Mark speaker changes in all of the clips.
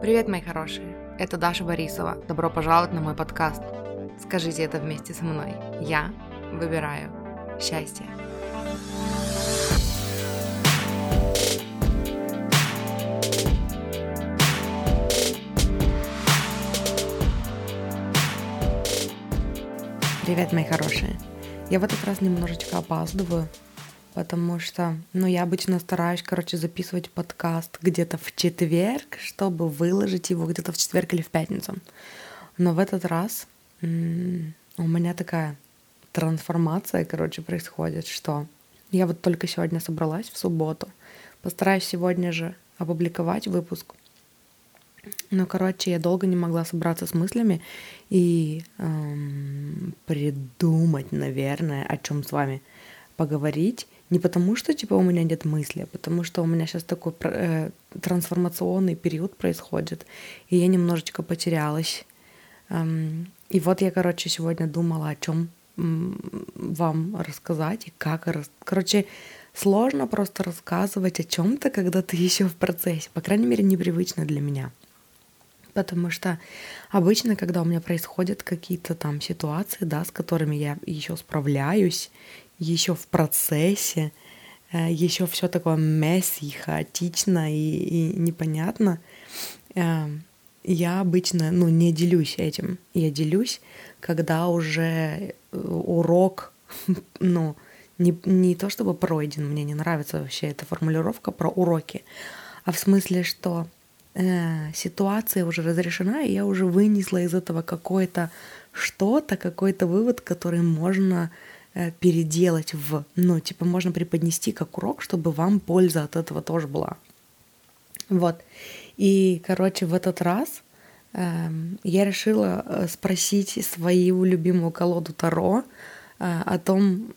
Speaker 1: Привет, мои хорошие! Это Даша Борисова. Добро пожаловать на мой подкаст. Скажите это вместе со мной. Я выбираю счастье. Привет, мои хорошие! Я в этот раз немножечко опаздываю, потому что, ну, я обычно стараюсь, короче, записывать подкаст где-то в четверг, чтобы выложить его где-то в четверг или в пятницу. Но в этот раз у меня такая трансформация, короче, происходит, что я вот только сегодня собралась в субботу, постараюсь сегодня же опубликовать выпуск. Но, короче, я долго не могла собраться с мыслями и эм, придумать, наверное, о чем с вами поговорить. Не потому, что типа у меня нет мысли, а потому что у меня сейчас такой э, трансформационный период происходит, и я немножечко потерялась. Эм, и вот я, короче, сегодня думала, о чем вам рассказать и как. Короче, сложно просто рассказывать о чем-то, когда ты еще в процессе. По крайней мере, непривычно для меня. Потому что обычно, когда у меня происходят какие-то там ситуации, да, с которыми я еще справляюсь, еще в процессе, э, еще все такое месси, хаотично и, и непонятно, э, я обычно ну, не делюсь этим. Я делюсь, когда уже э, урок, ну, не, не то чтобы пройден, мне не нравится вообще эта формулировка про уроки, а в смысле, что э, ситуация уже разрешена, и я уже вынесла из этого какое-то что-то, какой-то вывод, который можно переделать в, ну, типа, можно преподнести как урок, чтобы вам польза от этого тоже была. Вот. И, короче, в этот раз э, я решила э, спросить свою любимую колоду Таро э, о том,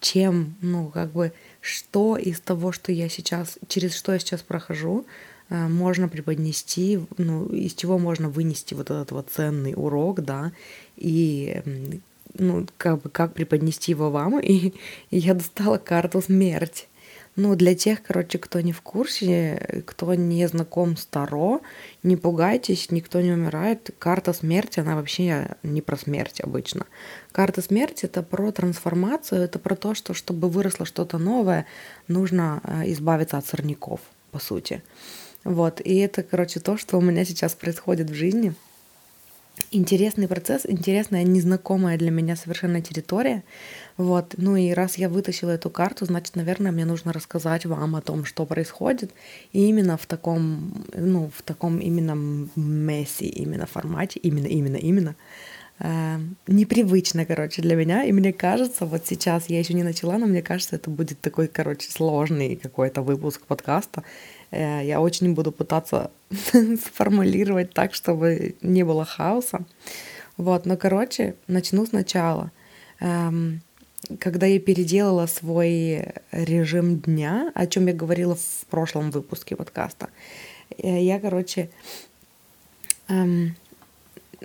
Speaker 1: чем, ну, как бы, что из того, что я сейчас, через что я сейчас прохожу, э, можно преподнести, ну, из чего можно вынести вот этот вот ценный урок, да, и ну, как бы, как преподнести его вам, и, я достала карту смерть. Ну, для тех, короче, кто не в курсе, кто не знаком с Таро, не пугайтесь, никто не умирает. Карта смерти, она вообще не про смерть обычно. Карта смерти — это про трансформацию, это про то, что чтобы выросло что-то новое, нужно э, избавиться от сорняков, по сути. Вот, и это, короче, то, что у меня сейчас происходит в жизни — интересный процесс, интересная, незнакомая для меня совершенно территория. Вот. Ну и раз я вытащила эту карту, значит, наверное, мне нужно рассказать вам о том, что происходит. И именно в таком, ну, в таком именно месси, именно формате, именно, именно, именно. Э, непривычно, короче, для меня. И мне кажется, вот сейчас я еще не начала, но мне кажется, это будет такой, короче, сложный какой-то выпуск подкаста. Э, я очень буду пытаться сформулировать так, чтобы не было хаоса. Вот, но, короче, начну сначала. Эм, когда я переделала свой режим дня, о чем я говорила в прошлом выпуске подкаста, э, я, короче, эм,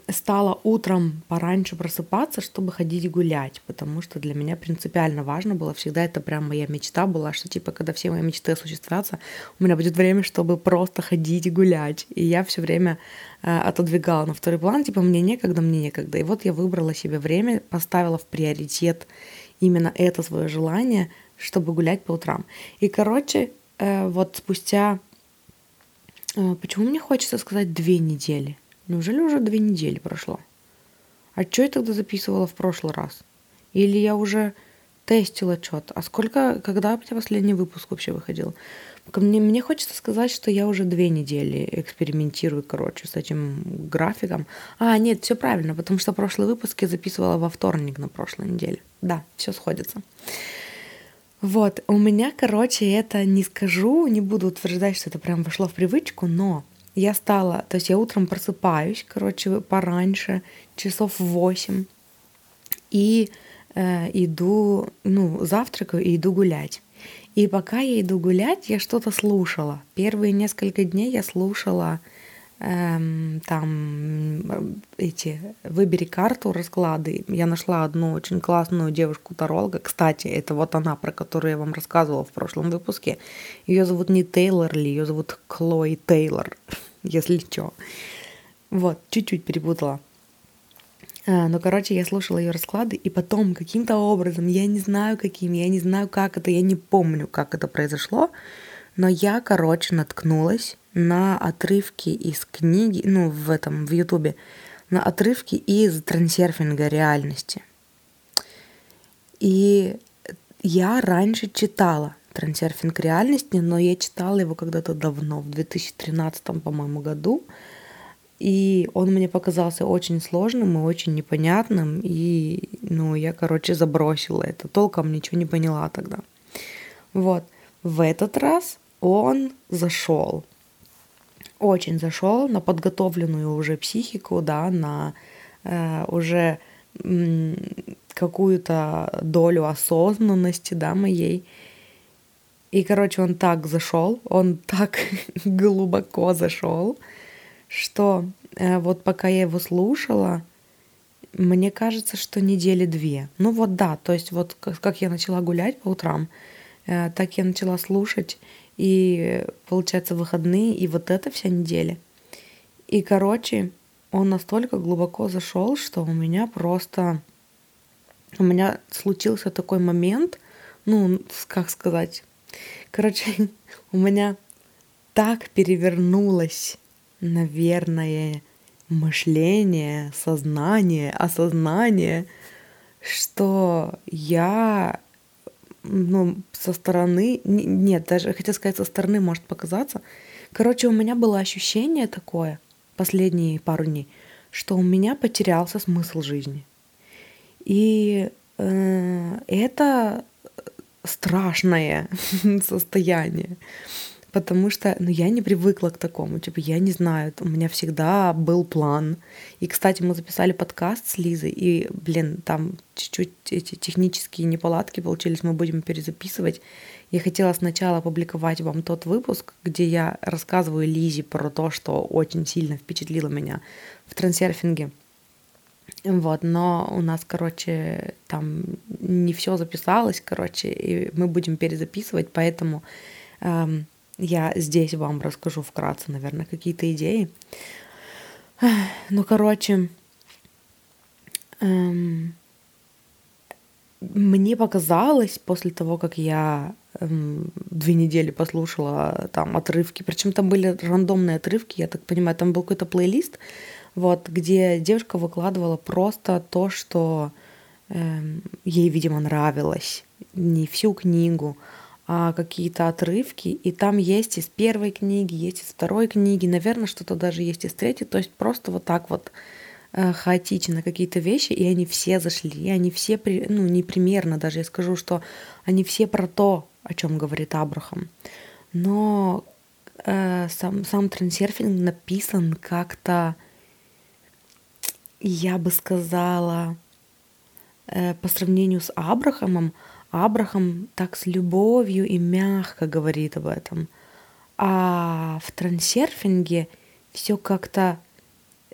Speaker 1: стала утром пораньше просыпаться, чтобы ходить гулять, потому что для меня принципиально важно было, всегда это прям моя мечта была, что типа, когда все мои мечты осуществятся, у меня будет время, чтобы просто ходить гулять. И я все время э, отодвигала на второй план, типа, мне некогда, мне некогда. И вот я выбрала себе время, поставила в приоритет именно это свое желание, чтобы гулять по утрам. И, короче, э, вот спустя... Э, почему мне хочется сказать две недели? Неужели уже две недели прошло? А что я тогда записывала в прошлый раз? Или я уже тестила что-то? А сколько, когда у тебя последний выпуск вообще выходил? Мне, мне хочется сказать, что я уже две недели экспериментирую, короче, с этим графиком. А, нет, все правильно, потому что прошлый выпуск я записывала во вторник на прошлой неделе. Да, все сходится. Вот, у меня, короче, это не скажу, не буду утверждать, что это прям вошло в привычку, но я стала, то есть я утром просыпаюсь, короче, пораньше, часов в 8, и э, иду, ну, завтракаю и иду гулять. И пока я иду гулять, я что-то слушала. Первые несколько дней я слушала эм, там эти «Выбери карту», расклады. Я нашла одну очень классную девушку-таролога. Кстати, это вот она, про которую я вам рассказывала в прошлом выпуске. Ее зовут не Тейлор Ли, ее зовут Клой Тейлор. если что. Вот, чуть-чуть перепутала. А, ну, короче, я слушала ее расклады, и потом каким-то образом, я не знаю каким, я не знаю, как это, я не помню, как это произошло, но я, короче, наткнулась на отрывки из книги, ну, в этом, в Ютубе, на отрывки из трансерфинга реальности. И я раньше читала трансерфинг реальности, но я читала его когда-то давно, в 2013, по-моему, году. И он мне показался очень сложным и очень непонятным. И, ну, я, короче, забросила это. Толком ничего не поняла тогда. Вот. В этот раз он зашел. Очень зашел на подготовленную уже психику, да, на э, уже м, какую-то долю осознанности, да, моей. И, короче, он так зашел, он так глубоко зашел, что э, вот пока я его слушала, мне кажется, что недели две. Ну вот да, то есть вот как, как я начала гулять по утрам, э, так я начала слушать, и получается выходные, и вот это вся неделя. И, короче, он настолько глубоко зашел, что у меня просто... У меня случился такой момент, ну, как сказать, Короче, у меня так перевернулось, наверное, мышление, сознание, осознание, что я ну, со стороны, нет, даже хотел сказать, со стороны может показаться. Короче, у меня было ощущение такое последние пару дней, что у меня потерялся смысл жизни. И э, это страшное состояние. Потому что, ну, я не привыкла к такому. Типа, я не знаю, у меня всегда был план. И, кстати, мы записали подкаст с Лизой, и, блин, там чуть-чуть эти технические неполадки получились, мы будем перезаписывать. Я хотела сначала опубликовать вам тот выпуск, где я рассказываю Лизе про то, что очень сильно впечатлило меня в трансерфинге. Вот, но у нас, короче, там не все записалось, короче, и мы будем перезаписывать, поэтому эм, я здесь вам расскажу вкратце, наверное, какие-то идеи. Ну, короче, эм, мне показалось после того, как я эм, две недели послушала там отрывки, причем там были рандомные отрывки, я так понимаю, там был какой-то плейлист, вот, где девушка выкладывала просто то, что э, ей, видимо, нравилось. Не всю книгу, какие-то отрывки. И там есть из первой книги, есть из второй книги, наверное, что-то даже есть из третьей. То есть просто вот так вот э, хаотично какие-то вещи, и они все зашли, и они все, ну, не примерно даже, я скажу, что они все про то, о чем говорит Абрахам. Но э, сам, сам трансерфинг написан как-то я бы сказала, э, по сравнению с Абрахамом, Абрахам так с любовью и мягко говорит об этом. А в трансерфинге все как-то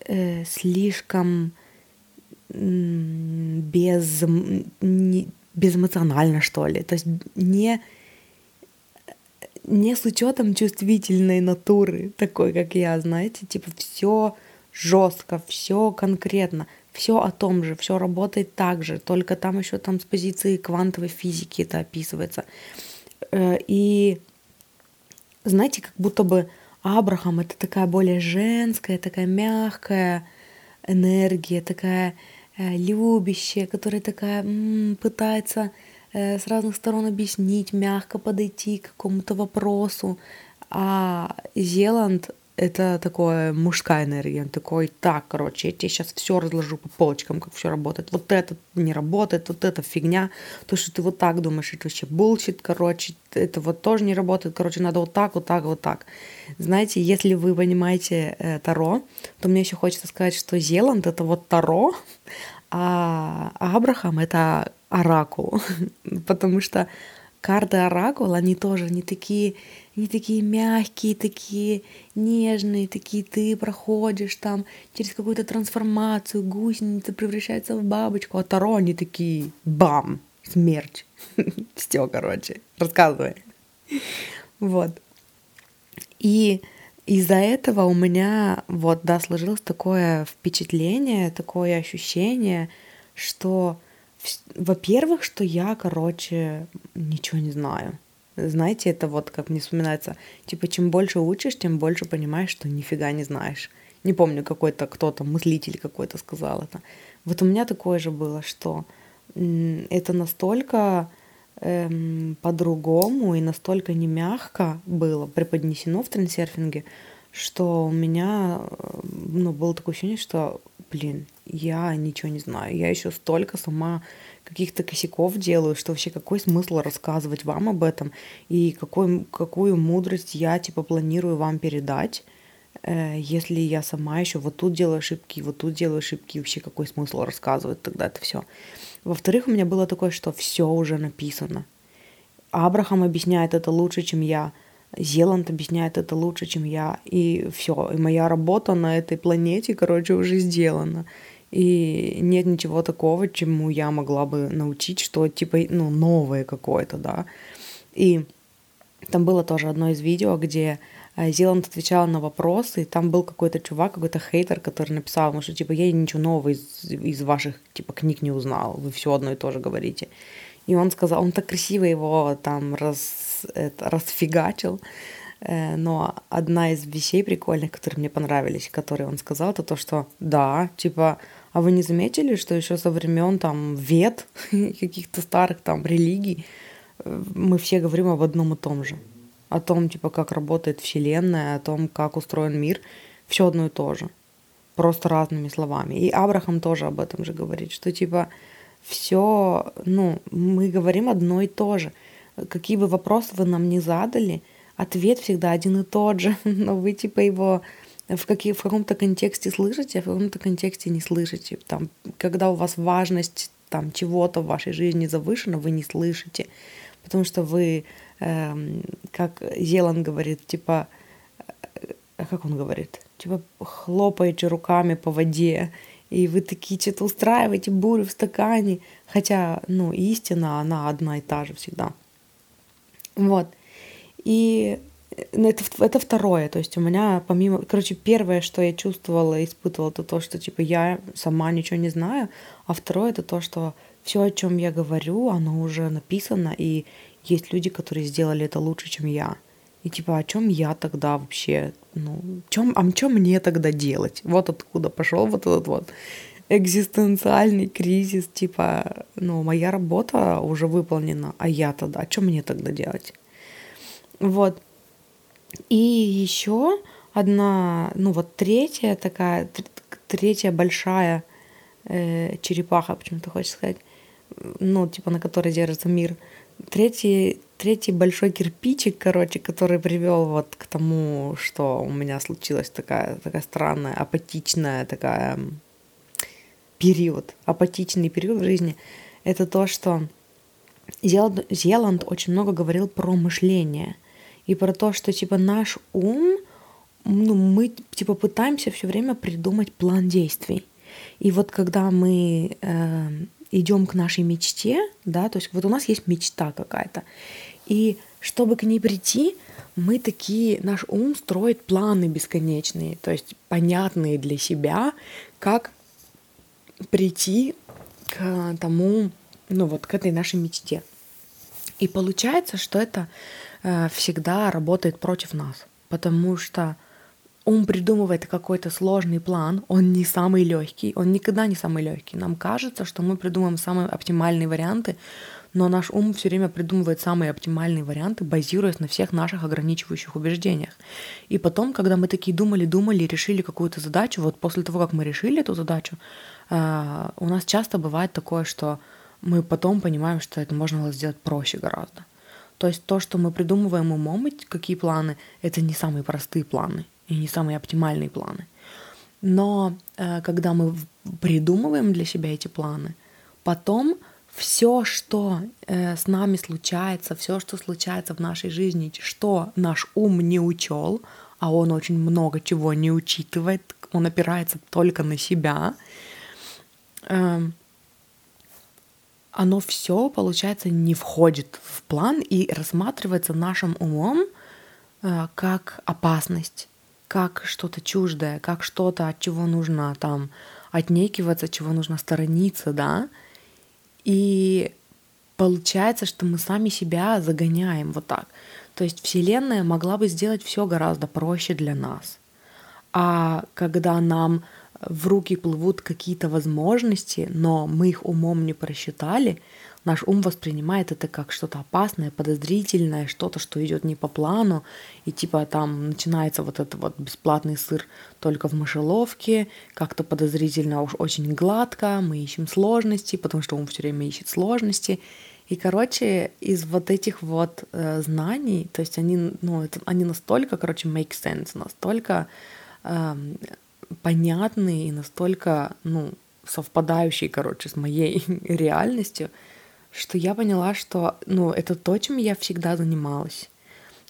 Speaker 1: э, слишком без, не, безэмоционально, что ли. То есть не, не с учетом чувствительной натуры, такой, как я, знаете, типа все жестко, все конкретно, все о том же, все работает так же, только там еще там с позиции квантовой физики это описывается. Э, и знаете, как будто бы Абрахам это такая более женская, такая мягкая энергия, такая э, любящая, которая такая м, пытается э, с разных сторон объяснить, мягко подойти к какому-то вопросу. А Зеланд это такое мужская энергия. Он такой, так, короче, я тебе сейчас все разложу по полочкам, как все работает. Вот это не работает, вот это фигня. То, что ты вот так думаешь, это вообще bullshit, короче, это вот тоже не работает. Короче, надо вот так, вот так, вот так. Знаете, если вы понимаете э, Таро, то мне еще хочется сказать, что Зеланд — это вот Таро, а Абрахам — это Оракул. Потому что карты Оракул, они тоже не такие они такие мягкие, такие нежные, такие ты проходишь там через какую-то трансформацию, гусеница превращается в бабочку, а Таро они такие бам, смерть. Все, короче, рассказывай. Вот. И из-за этого у меня вот, да, сложилось такое впечатление, такое ощущение, что, во-первых, что я, короче, ничего не знаю. Знаете, это вот как мне вспоминается, типа, чем больше учишь, тем больше понимаешь, что нифига не знаешь. Не помню, какой-то кто-то, мыслитель какой-то сказал это. Вот у меня такое же было, что это настолько эм, по-другому и настолько не мягко было преподнесено в трансерфинге, что у меня э, ну, было такое ощущение, что, блин, я ничего не знаю. Я еще столько сама каких-то косяков делаю, что вообще какой смысл рассказывать вам об этом и какой, какую мудрость я типа планирую вам передать, э, если я сама еще вот тут делаю ошибки, вот тут делаю ошибки, вообще какой смысл рассказывать тогда это все. Во-вторых, у меня было такое, что все уже написано. Абрахам объясняет это лучше, чем я. Зеланд объясняет это лучше, чем я. И все. И моя работа на этой планете, короче, уже сделана. И нет ничего такого, чему я могла бы научить, что типа, ну, новое какое-то, да. И там было тоже одно из видео, где э, Зеланд отвечал на вопросы, и там был какой-то чувак, какой-то хейтер, который написал ему, что типа я ничего нового из, из ваших типа книг не узнал, вы все одно и то же говорите. И он сказал, он так красиво его там раз, это, расфигачил, э, но одна из вещей прикольных, которые мне понравились, которые он сказал, это то, что да, типа а вы не заметили, что еще со времен там вет, каких-то старых там религий, э, мы все говорим об одном и том же. О том, типа, как работает Вселенная, о том, как устроен мир. Все одно и то же. Просто разными словами. И Абрахам тоже об этом же говорит, что типа все, ну, мы говорим одно и то же. Какие бы вопросы вы нам не задали, ответ всегда один и тот же, но вы типа его в, какие, в каком-то контексте слышите, а в каком-то контексте не слышите. Там, когда у вас важность там, чего-то в вашей жизни завышена, вы не слышите. Потому что вы, э, как Зелан говорит, типа, э, как он говорит, типа хлопаете руками по воде, и вы такие что-то устраиваете бурю в стакане, хотя, ну, истина, она одна и та же всегда. Вот. И ну, это, это второе, то есть у меня помимо, короче, первое, что я чувствовала испытывала, это то, что типа я сама ничего не знаю, а второе это то, что все, о чем я говорю, оно уже написано, и есть люди, которые сделали это лучше, чем я. И типа, о чем я тогда вообще, ну, чем, а что мне тогда делать? Вот откуда пошел вот этот вот экзистенциальный кризис, типа, ну, моя работа уже выполнена, а я тогда, а что мне тогда делать? Вот. И еще одна, ну вот третья такая, третья большая э, черепаха, почему-то хочешь сказать, ну, типа, на которой держится мир. Третий, третий большой кирпичик, короче, который привел вот к тому, что у меня случилась такая, такая странная, апатичная такая период, апатичный период в жизни, это то, что Зеланд, Зеланд очень много говорил про мышление – и про то, что типа наш ум, ну, мы типа пытаемся все время придумать план действий. И вот когда мы э, идем к нашей мечте, да, то есть вот у нас есть мечта какая-то, и чтобы к ней прийти, мы такие, наш ум строит планы бесконечные, то есть понятные для себя, как прийти к тому, ну вот к этой нашей мечте. И получается, что это Э, всегда работает против нас, потому что ум придумывает какой-то сложный план, он не самый легкий, он никогда не самый легкий. Нам кажется, что мы придумываем самые оптимальные варианты, но наш ум все время придумывает самые оптимальные варианты, базируясь на всех наших ограничивающих убеждениях. И потом, когда мы такие думали, думали, решили какую-то задачу, вот после того, как мы решили эту задачу, э, у нас часто бывает такое, что мы потом понимаем, что это можно было сделать проще гораздо. То есть то, что мы придумываем умом, какие планы, это не самые простые планы и не самые оптимальные планы. Но э, когда мы придумываем для себя эти планы, потом все, что э, с нами случается, все, что случается в нашей жизни, что наш ум не учел, а он очень много чего не учитывает, он опирается только на себя, оно все, получается, не входит в план и рассматривается нашим умом э, как опасность. как что-то чуждое, как что-то, от чего нужно там отнекиваться, от чего нужно сторониться, да. И получается, что мы сами себя загоняем вот так. То есть Вселенная могла бы сделать все гораздо проще для нас. А когда нам в руки плывут какие-то возможности, но мы их умом не просчитали, наш ум воспринимает это как что-то опасное, подозрительное, что-то, что идет не по плану, и типа там начинается вот этот вот бесплатный сыр только в мышеловке, как-то подозрительно уж очень гладко, мы ищем сложности, потому что ум все время ищет сложности, и, короче, из вот этих вот э, знаний, то есть они, ну, это, они настолько, короче, make sense, настолько э, понятные и настолько, ну, совпадающие, короче, с моей реальностью, что я поняла, что, ну, это то, чем я всегда занималась.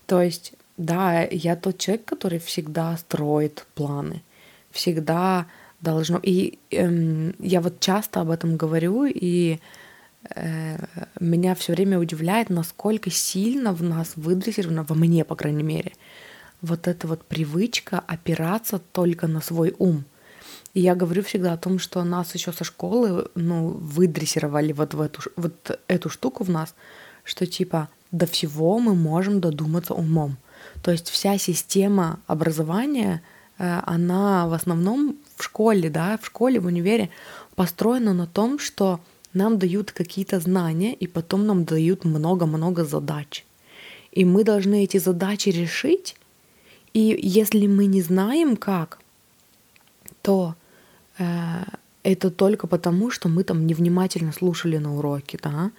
Speaker 1: То есть, да, я тот человек, который всегда строит планы, всегда должно... И эм, я вот часто об этом говорю, и э, меня все время удивляет, насколько сильно в нас выдрессировано, во мне, по крайней мере, вот эта вот привычка опираться только на свой ум — и я говорю всегда о том, что нас еще со школы, ну, выдрессировали вот в эту, вот эту штуку в нас, что типа до всего мы можем додуматься умом. То есть вся система образования, э, она в основном в школе, да, в школе, в универе построена на том, что нам дают какие-то знания, и потом нам дают много-много задач. И мы должны эти задачи решить, и если мы не знаем как, то Э, это только потому, что мы там невнимательно слушали на уроке, да,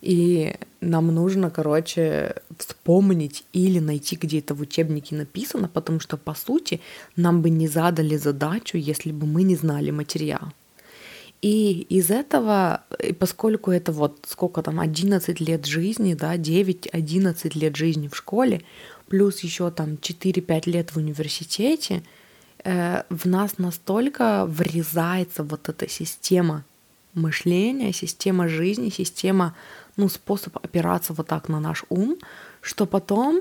Speaker 1: и нам нужно, короче, вспомнить или найти где-то в учебнике написано, потому что, по сути, нам бы не задали задачу, если бы мы не знали материал. И из этого, поскольку это вот сколько там, 11 лет жизни, да, 9-11 лет жизни в школе, плюс еще там 4-5 лет в университете — Э, в нас настолько врезается вот эта система мышления, система жизни, система, ну, способ опираться вот так на наш ум, что потом,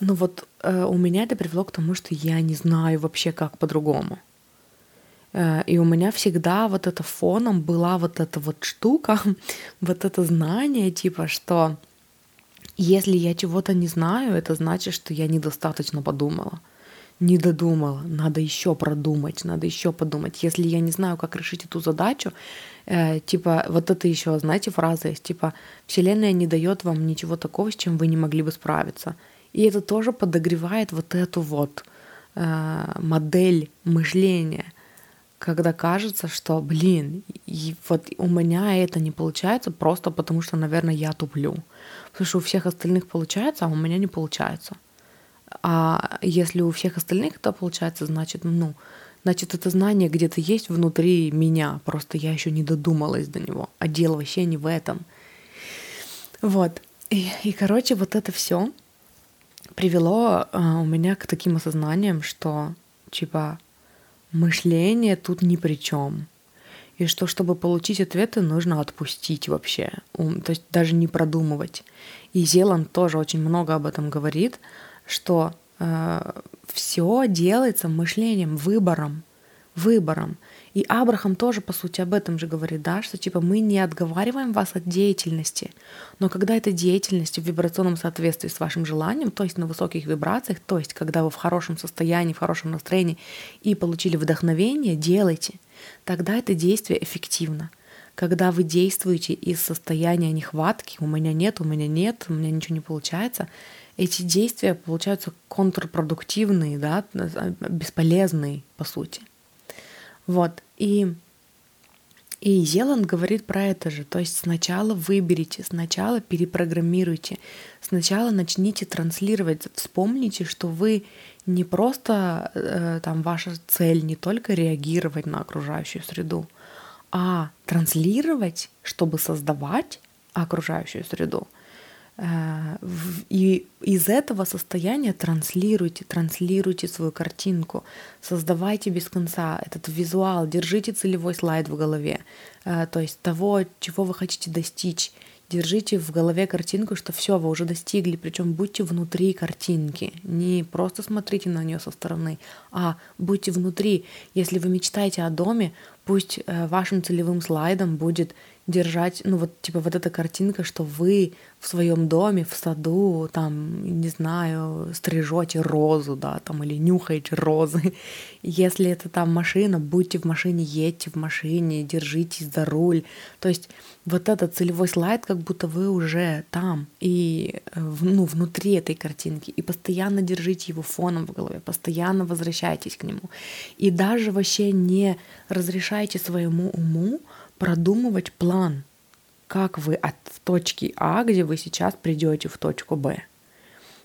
Speaker 1: ну вот э, у меня это привело к тому, что я не знаю вообще как по-другому. Э, и у меня всегда вот это фоном была вот эта вот штука, вот это знание, типа, что если я чего-то не знаю, это значит, что я недостаточно подумала не додумала, надо еще продумать, надо еще подумать. Если я не знаю, как решить эту задачу, э, типа вот это еще, знаете, фраза есть, типа Вселенная не дает вам ничего такого, с чем вы не могли бы справиться. И это тоже подогревает вот эту вот э, модель мышления, когда кажется, что, блин, и вот у меня это не получается просто потому, что, наверное, я туплю. Что у всех остальных получается, а у меня не получается. А если у всех остальных это получается, значит, ну, значит, это знание где-то есть внутри меня, просто я еще не додумалась до него, а дело вообще не в этом. Вот. И, и короче, вот это все привело а, у меня к таким осознаниям, что типа мышление тут ни при чем. И что, чтобы получить ответы, нужно отпустить вообще. То есть даже не продумывать. И Зеланд тоже очень много об этом говорит, что э, все делается мышлением, выбором, выбором. И Абрахам тоже, по сути, об этом же говорит, да, что типа мы не отговариваем вас от деятельности, но когда эта деятельность в вибрационном соответствии с вашим желанием, то есть на высоких вибрациях, то есть когда вы в хорошем состоянии, в хорошем настроении и получили вдохновение, делайте, тогда это действие эффективно. Когда вы действуете из состояния нехватки, у меня нет, у меня нет, у меня ничего не получается, эти действия получаются контрпродуктивные, да, бесполезные, по сути. Вот. И, и Зеланд говорит про это же. То есть сначала выберите, сначала перепрограммируйте, сначала начните транслировать, вспомните, что вы не просто э, там ваша цель не только реагировать на окружающую среду, а транслировать, чтобы создавать окружающую среду – и из этого состояния транслируйте, транслируйте свою картинку, создавайте без конца этот визуал, держите целевой слайд в голове, э, то есть того, чего вы хотите достичь, держите в голове картинку, что все, вы уже достигли, причем будьте внутри картинки, не просто смотрите на нее со стороны, а будьте внутри. Если вы мечтаете о доме, пусть э, вашим целевым слайдом будет держать, ну вот типа вот эта картинка, что вы в своем доме, в саду, там, не знаю, стрижете розу, да, там, или нюхаете розы. Если это там машина, будьте в машине, едьте в машине, держитесь за руль. То есть вот этот целевой слайд, как будто вы уже там и э, ну, внутри этой картинки, и постоянно держите его фоном в голове, постоянно возвращайтесь к нему. И даже вообще не разрешайте своему уму продумывать план, как вы от точки А, где вы сейчас придете в точку Б.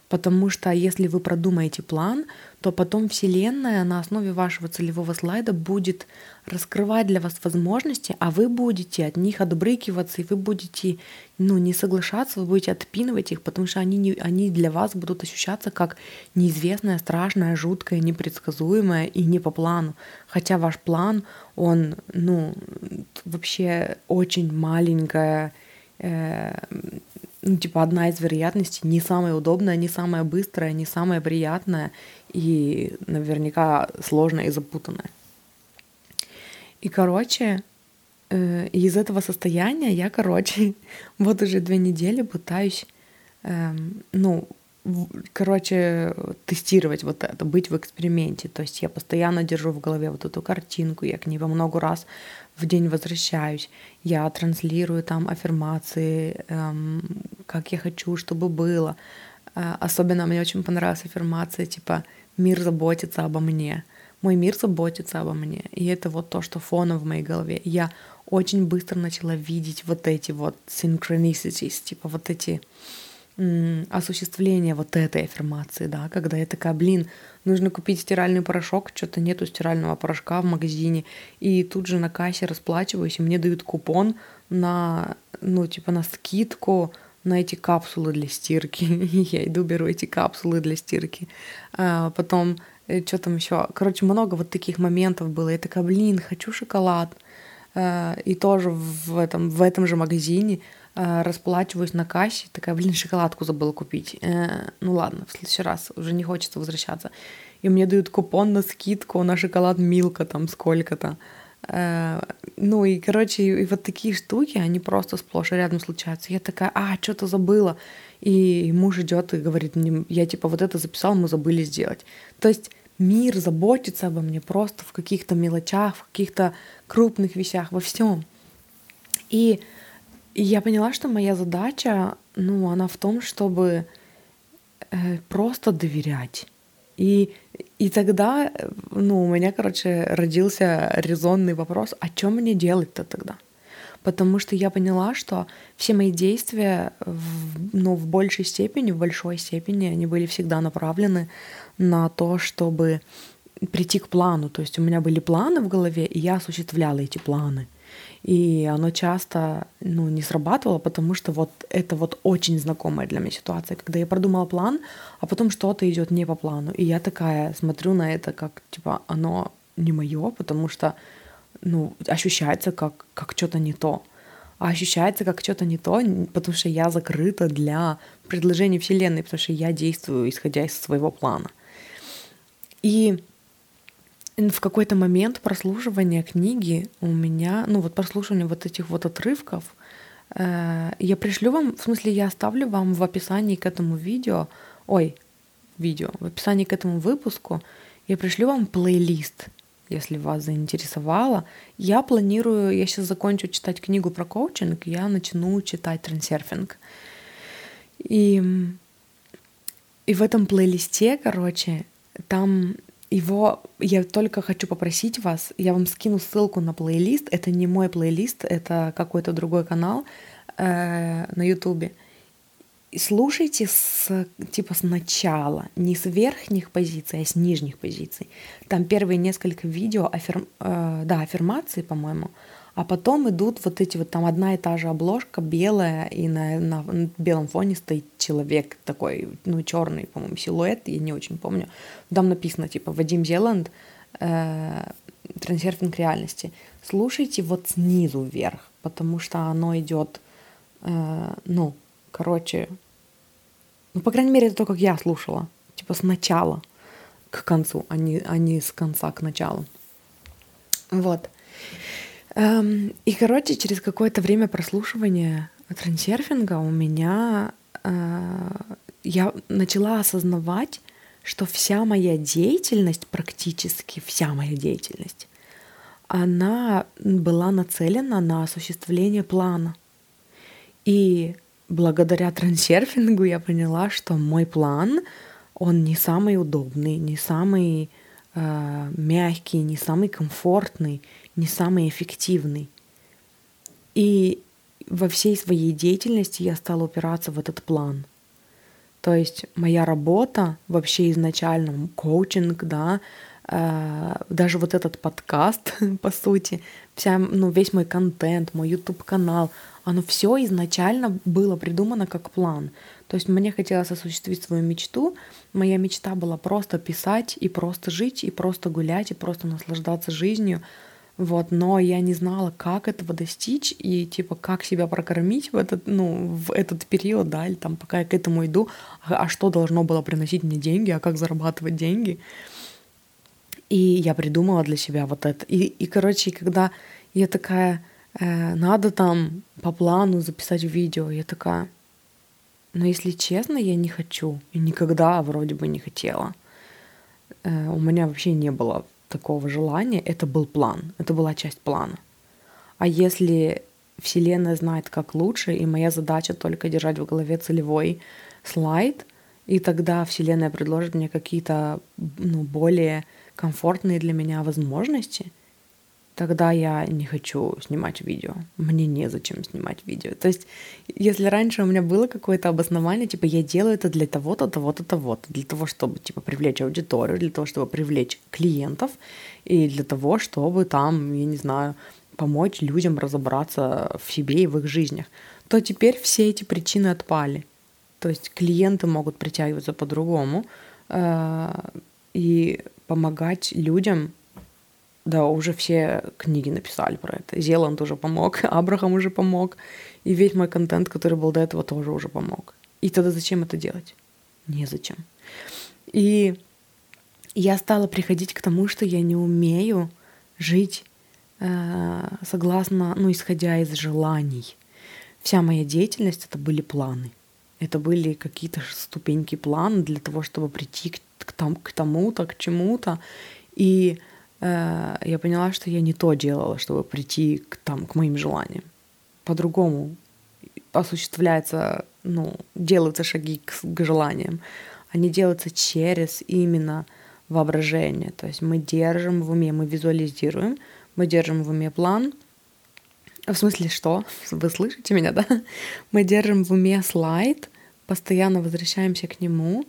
Speaker 1: Потому что если вы продумаете план, то потом Вселенная на основе вашего целевого слайда будет раскрывать для вас возможности, а вы будете от них отбрыкиваться, и вы будете ну, не соглашаться, вы будете отпинывать их, потому что они, не, они для вас будут ощущаться как неизвестное, страшное, жуткое, непредсказуемое и не по плану. Хотя ваш план, он ну, вообще очень маленькая э, ну, типа, одна из вероятностей, не самая удобная, не самая быстрая, не самая приятная и наверняка сложная и запутанная. И, короче, э, из этого состояния я, короче, вот уже две недели пытаюсь, э, ну, короче, тестировать вот это, быть в эксперименте. То есть я постоянно держу в голове вот эту картинку, я к ней во много раз в день возвращаюсь, я транслирую там аффирмации, эм, как я хочу, чтобы было. Э, особенно мне очень понравилась аффирмация типа «Мир заботится обо мне», «Мой мир заботится обо мне». И это вот то, что фоном в моей голове. Я очень быстро начала видеть вот эти вот synchronicities, типа вот эти осуществления вот этой аффирмации, да, когда я такая, блин, нужно купить стиральный порошок, что-то нету стирального порошка в магазине, и тут же на кассе расплачиваюсь, и мне дают купон на, ну, типа на скидку на эти капсулы для стирки. Я иду, беру эти капсулы для стирки. А потом, э, что там еще? Короче, много вот таких моментов было. Я такая, блин, хочу шоколад. А, и тоже в этом, в этом же магазине расплачиваюсь на кассе, такая, блин, шоколадку забыла купить. Э, ну ладно, в следующий раз уже не хочется возвращаться. И мне дают купон на скидку на шоколад Милка там сколько-то. Э, ну и, короче, и вот такие штуки, они просто сплошь и рядом случаются. Я такая, а, что-то забыла. И муж идет и говорит мне, я типа вот это записал, мы забыли сделать. То есть мир заботится обо мне просто в каких-то мелочах, в каких-то крупных вещах, во всем. И и я поняла, что моя задача, ну, она в том, чтобы э, просто доверять. И, и тогда, ну, у меня, короче, родился резонный вопрос, а что мне делать-то тогда? Потому что я поняла, что все мои действия, в, ну, в большей степени, в большой степени, они были всегда направлены на то, чтобы прийти к плану. То есть у меня были планы в голове, и я осуществляла эти планы. И оно часто ну, не срабатывало, потому что вот это вот очень знакомая для меня ситуация, когда я продумала план, а потом что-то идет не по плану. И я такая смотрю на это, как типа оно не мое, потому что ну, ощущается как, как что-то не то. А ощущается как что-то не то, потому что я закрыта для предложений Вселенной, потому что я действую, исходя из своего плана. И в какой-то момент прослушивания книги у меня, ну вот прослушивание вот этих вот отрывков, э, я пришлю вам, в смысле я оставлю вам в описании к этому видео, ой, видео, в описании к этому выпуску, я пришлю вам плейлист, если вас заинтересовало. Я планирую, я сейчас закончу читать книгу про коучинг, я начну читать трансерфинг. И, и в этом плейлисте, короче, там его я только хочу попросить вас, я вам скину ссылку на плейлист. Это не мой плейлист, это какой-то другой канал э, на Ютубе. Слушайте с типа с начала, не с верхних позиций, а с нижних позиций. Там первые несколько видео, аффирм, э, да, аффирмации, по-моему, а потом идут вот эти вот, там одна и та же обложка белая, и на, на, на белом фоне стоит человек такой, ну, черный, по-моему, силуэт, я не очень помню. Там написано, типа, Вадим Зеланд, э, трансерфинг реальности. Слушайте вот снизу вверх, потому что оно идет э, ну, короче, ну, по крайней мере, это то, как я слушала. Типа с начала к концу, а не, а не с конца к началу. Вот. Эм, и, короче, через какое-то время прослушивания трансерфинга у меня э, я начала осознавать, что вся моя деятельность, практически вся моя деятельность, она была нацелена на осуществление плана. И благодаря трансерфингу я поняла, что мой план, он не самый удобный, не самый э, мягкий, не самый комфортный, не самый эффективный. И во всей своей деятельности я стала упираться в этот план. То есть моя работа вообще изначально, коучинг, да, даже вот этот подкаст, по сути, вся, ну, весь мой контент, мой YouTube канал, оно все изначально было придумано как план. То есть мне хотелось осуществить свою мечту. Моя мечта была просто писать и просто жить, и просто гулять, и просто наслаждаться жизнью. Вот, но я не знала, как этого достичь и типа как себя прокормить в этот, ну, в этот период, да, или там пока я к этому иду, а, а что должно было приносить мне деньги, а как зарабатывать деньги. И я придумала для себя вот это. И, и короче, когда я такая, э, надо там по плану записать видео, я такая, но если честно, я не хочу. И никогда вроде бы не хотела. Э, у меня вообще не было такого желания, это был план, это была часть плана. А если Вселенная знает, как лучше, и моя задача только держать в голове целевой слайд, и тогда Вселенная предложит мне какие-то ну, более комфортные для меня возможности — тогда я не хочу снимать видео. Мне незачем снимать видео. То есть, если раньше у меня было какое-то обоснование, типа, я делаю это для того-то, того-то, того-то, для того, чтобы, типа, привлечь аудиторию, для того, чтобы привлечь клиентов, и для того, чтобы там, я не знаю, помочь людям разобраться в себе и в их жизнях, то теперь все эти причины отпали. То есть клиенты могут притягиваться по-другому э, и помогать людям да, уже все книги написали про это. Зеланд уже помог, Абрахам уже помог, и весь мой контент, который был до этого, тоже уже помог. И тогда зачем это делать? Незачем. И я стала приходить к тому, что я не умею жить э, согласно, ну, исходя из желаний. Вся моя деятельность это были планы. Это были какие-то ступеньки плана для того, чтобы прийти к, к, там, к тому-то, к чему-то. И Э, я поняла, что я не то делала, чтобы прийти к, там, к моим желаниям. По-другому осуществляется, ну, делаются шаги к, к желаниям. Они делаются через именно воображение. То есть мы держим в уме, мы визуализируем, мы держим в уме план. В смысле, что? Вы слышите меня, да? Мы держим в уме слайд, постоянно возвращаемся к нему,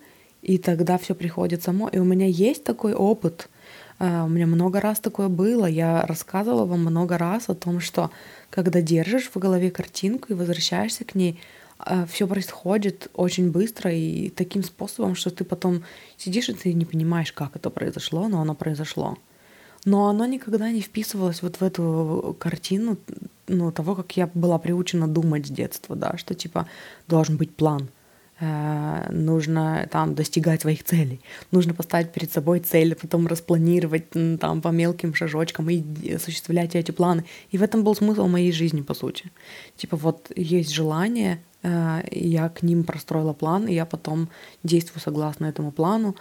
Speaker 1: и тогда все приходит само. И у меня есть такой опыт — Э, у меня много раз такое было. Я рассказывала вам много раз о том, что когда держишь в голове картинку и возвращаешься к ней, э, все происходит очень быстро и таким способом, что ты потом сидишь и ты не понимаешь, как это произошло, но оно произошло. Но оно никогда не вписывалось вот в эту картину ну, того, как я была приучена думать с детства, да, что типа должен быть план — нужно там достигать своих целей, нужно поставить перед собой цель, потом распланировать там по мелким шажочкам и осуществлять эти планы. И в этом был смысл моей жизни, по сути. Типа вот есть желание, э, я к ним простроила план, и я потом действую согласно этому плану.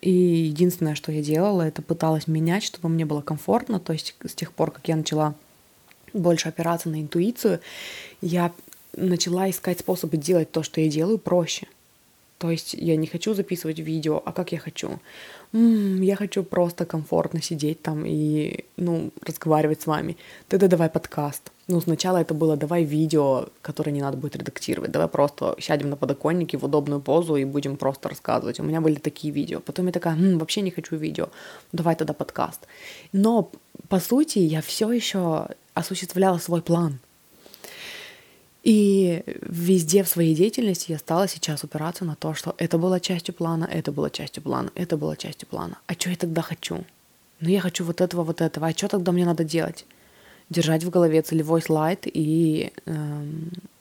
Speaker 1: И единственное, что я делала, это пыталась менять, чтобы мне было комфортно. То есть с тех пор, как я начала больше опираться на интуицию, я начала искать способы делать то, что я делаю, проще. То есть я не хочу записывать видео, а как я хочу? М-м, я хочу просто комфортно сидеть там и, ну, разговаривать с вами. Тогда давай подкаст. Ну, сначала это было давай видео, которое не надо будет редактировать. Давай просто сядем на подоконнике в удобную позу и будем просто рассказывать. У меня были такие видео. Потом я такая, М, вообще не хочу видео. Давай тогда подкаст. Но, по сути, я все еще осуществляла свой план — и везде в своей деятельности я стала сейчас упираться на то, что это было частью плана, это было частью плана, это было частью плана. А что я тогда хочу? Ну я хочу вот этого, вот этого. А что тогда мне надо делать? держать в голове целевой слайд и, э,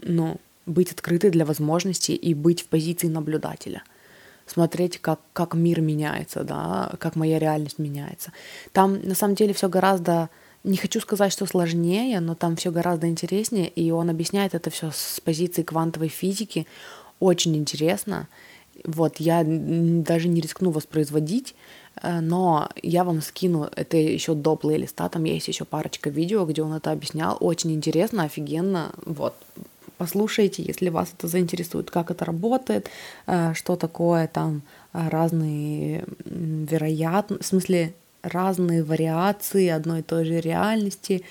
Speaker 1: ну, быть открытой для возможностей и быть в позиции наблюдателя. Смотреть, как, как мир меняется, да, как моя реальность меняется. Там на самом деле все гораздо, не хочу сказать, что сложнее, но там все гораздо интереснее, и он объясняет это все с позиции квантовой физики. Очень интересно. Вот, я даже не рискну воспроизводить, э, но я вам скину, это еще до плейлиста, там есть еще парочка видео, где он это объяснял, очень интересно, офигенно, вот, послушайте, если вас это заинтересует, как это работает, э, что такое там э, разные вероятности, в смысле разные вариации одной и той же реальности,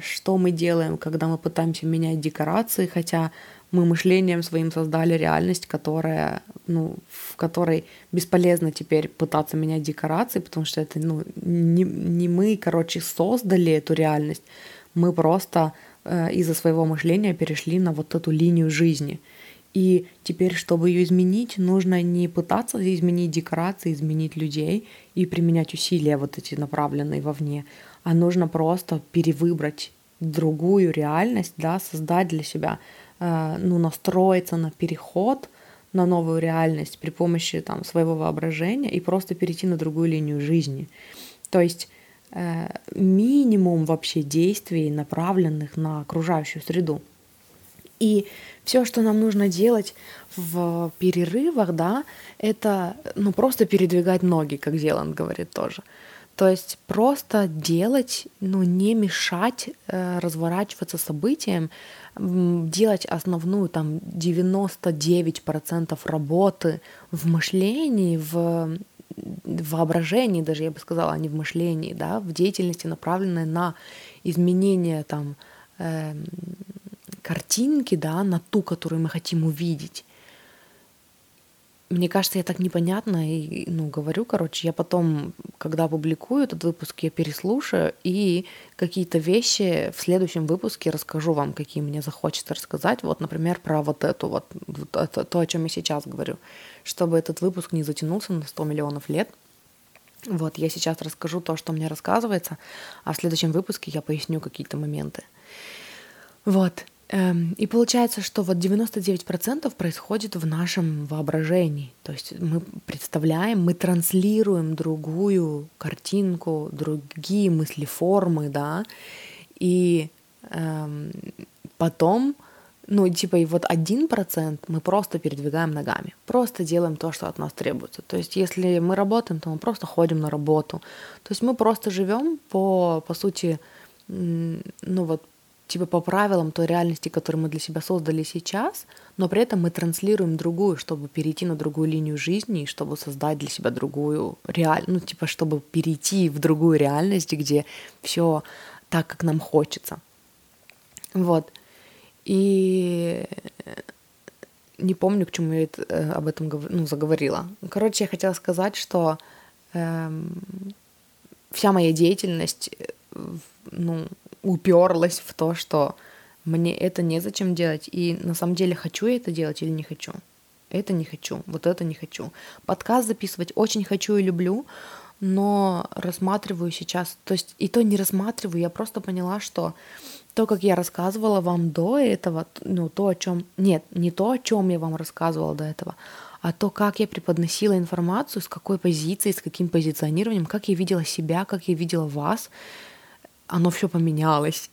Speaker 1: что мы делаем, когда мы пытаемся менять декорации, хотя мы мышлением своим создали реальность, которая, ну, в которой бесполезно теперь пытаться менять декорации, потому что это, ну, не, не мы, короче, создали эту реальность, мы просто э, из-за своего мышления перешли на вот эту линию жизни. И теперь, чтобы ее изменить, нужно не пытаться изменить декорации, изменить людей и применять усилия вот эти направленные вовне, а нужно просто перевыбрать другую реальность, да, создать для себя Э, ну, настроиться на переход на новую реальность при помощи там, своего воображения и просто перейти на другую линию жизни. То есть э, минимум вообще действий, направленных на окружающую среду. И все, что нам нужно делать в перерывах, да, это ну, просто передвигать ноги, как Зеланд говорит тоже. То есть просто делать, ну, не мешать э, разворачиваться событиям, делать основную там 99% работы в мышлении, в воображении даже, я бы сказала, а не в мышлении, да, в деятельности, направленной на изменение там э, картинки, да, на ту, которую мы хотим увидеть. Мне кажется, я так непонятно и, ну, говорю, короче, я потом, когда публикую этот выпуск, я переслушаю и какие-то вещи в следующем выпуске расскажу вам, какие мне захочется рассказать. Вот, например, про вот эту вот, это, то, о чем я сейчас говорю, чтобы этот выпуск не затянулся на 100 миллионов лет. Вот, я сейчас расскажу то, что мне рассказывается, а в следующем выпуске я поясню какие-то моменты. Вот, и получается, что вот 99% происходит в нашем воображении. То есть мы представляем, мы транслируем другую картинку, другие мыслеформы, да, и эм, потом, ну, типа, и вот один процент мы просто передвигаем ногами, просто делаем то, что от нас требуется. То есть, если мы работаем, то мы просто ходим на работу. То есть мы просто живем по, по сути, ну вот типа по правилам той реальности, которую мы для себя создали сейчас, но при этом мы транслируем другую, чтобы перейти на другую линию жизни и чтобы создать для себя другую реальность, ну типа чтобы перейти в другую реальность, где все так, как нам хочется. Вот. И не помню, к чему я это, э, об этом ну, заговорила. Короче, я хотела сказать, что эм, вся моя деятельность, э, ну, уперлась в то, что мне это незачем делать, и на самом деле хочу я это делать или не хочу. Это не хочу, вот это не хочу. Подкаст записывать очень хочу и люблю, но рассматриваю сейчас, то есть и то не рассматриваю, я просто поняла, что то, как я рассказывала вам до этого, ну то, о чем, нет, не то, о чем я вам рассказывала до этого, а то, как я преподносила информацию, с какой позиции, с каким позиционированием, как я видела себя, как я видела вас, оно все поменялось.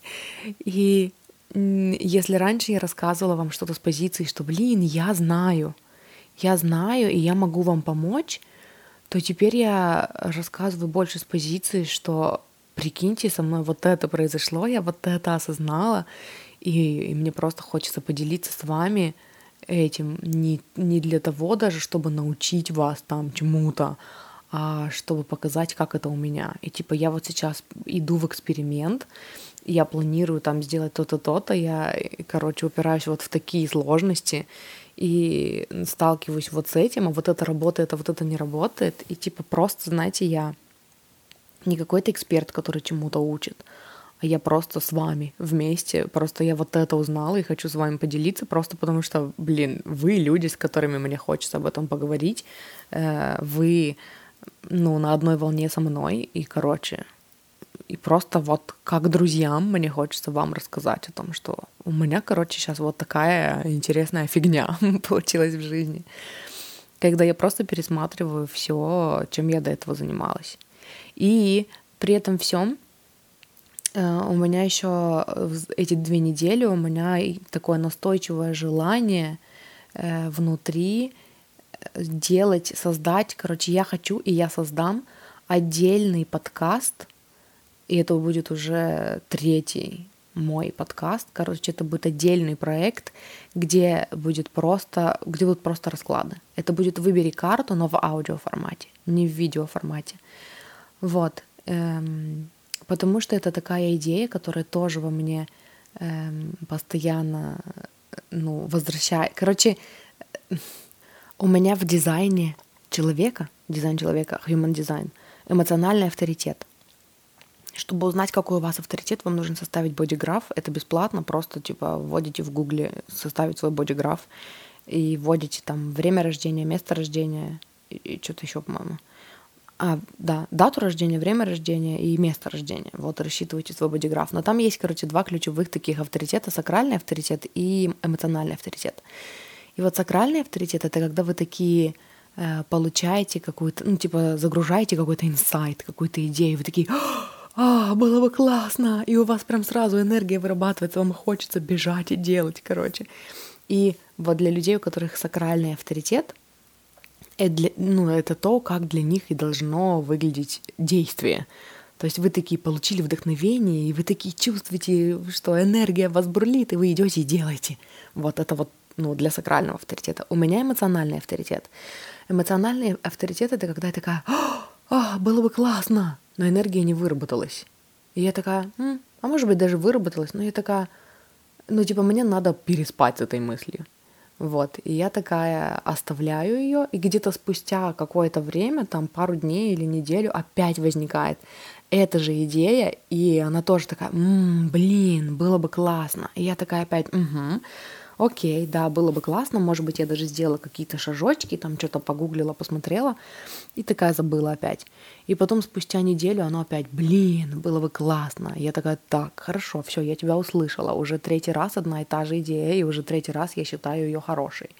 Speaker 1: И если раньше я рассказывала вам что-то с позиции, что, блин, я знаю, я знаю, и я могу вам помочь, то теперь я рассказываю больше с позиции, что прикиньте, со мной вот это произошло, я вот это осознала, и, и мне просто хочется поделиться с вами этим не, не для того даже, чтобы научить вас там чему-то, чтобы показать, как это у меня. И типа я вот сейчас иду в эксперимент, я планирую там сделать то-то, то-то, я, короче, упираюсь вот в такие сложности и сталкиваюсь вот с этим, а вот это работает, а вот это не работает. И типа просто, знаете, я не какой-то эксперт, который чему-то учит, а я просто с вами вместе. Просто я вот это узнала и хочу с вами поделиться, просто потому что, блин, вы люди, с которыми мне хочется об этом поговорить. Э, вы ну, на одной волне со мной, и, короче, и просто вот как друзьям мне хочется вам рассказать о том, что у меня, короче, сейчас вот такая интересная фигня получилась в жизни. Когда я просто пересматриваю все, чем я до этого занималась. И при этом всем э, у меня еще эти две недели у меня такое настойчивое желание э, внутри делать, создать, короче, я хочу и я создам отдельный подкаст, и это будет уже третий мой подкаст. Короче, это будет отдельный проект, где будет просто, где будут просто расклады. Это будет выбери карту, но в аудио формате, не в видео формате. Вот. Эм, потому что это такая идея, которая тоже во мне эм, постоянно ну, возвращает. Короче, у меня в дизайне человека, дизайн человека, human design, эмоциональный авторитет. Чтобы узнать, какой у вас авторитет, вам нужно составить бодиграф. Это бесплатно, просто типа вводите в гугле, составить свой бодиграф и вводите там время рождения, место рождения и, и что-то еще, по-моему. А, да, дату рождения, время рождения и место рождения. Вот рассчитывайте свой бодиграф. Но там есть, короче, два ключевых таких авторитета. Сакральный авторитет и эмоциональный авторитет. И вот сакральный авторитет — это когда вы такие э, получаете какую-то, ну, типа, загружаете какой-то инсайт, какую-то идею, вы такие, а, было бы классно, и у вас прям сразу энергия вырабатывается, вам хочется бежать и делать, короче. И вот для людей, у которых сакральный авторитет, это, для, ну, это то, как для них и должно выглядеть действие. То есть вы такие получили вдохновение, и вы такие чувствуете, что энергия вас бурлит, и вы идете и делаете. Вот это вот ну, для сакрального авторитета. У меня эмоциональный авторитет. Эмоциональный авторитет — это когда я такая, а, было бы классно, но энергия не выработалась. И я такая, М, а может быть даже выработалась, но я такая, ну типа мне надо переспать с этой мыслью. Вот, и я такая оставляю ее, и где-то спустя какое-то время, там пару дней или неделю, опять возникает эта же идея, и она тоже такая, м-м, блин, было бы классно. И я такая опять, угу, окей, да, было бы классно, может быть, я даже сделала какие-то шажочки, там что-то погуглила, посмотрела, и такая забыла опять. И потом спустя неделю оно опять, блин, было бы классно. Я такая, так, хорошо, все, я тебя услышала, уже третий раз одна и та же идея, и уже третий раз я считаю ее хорошей.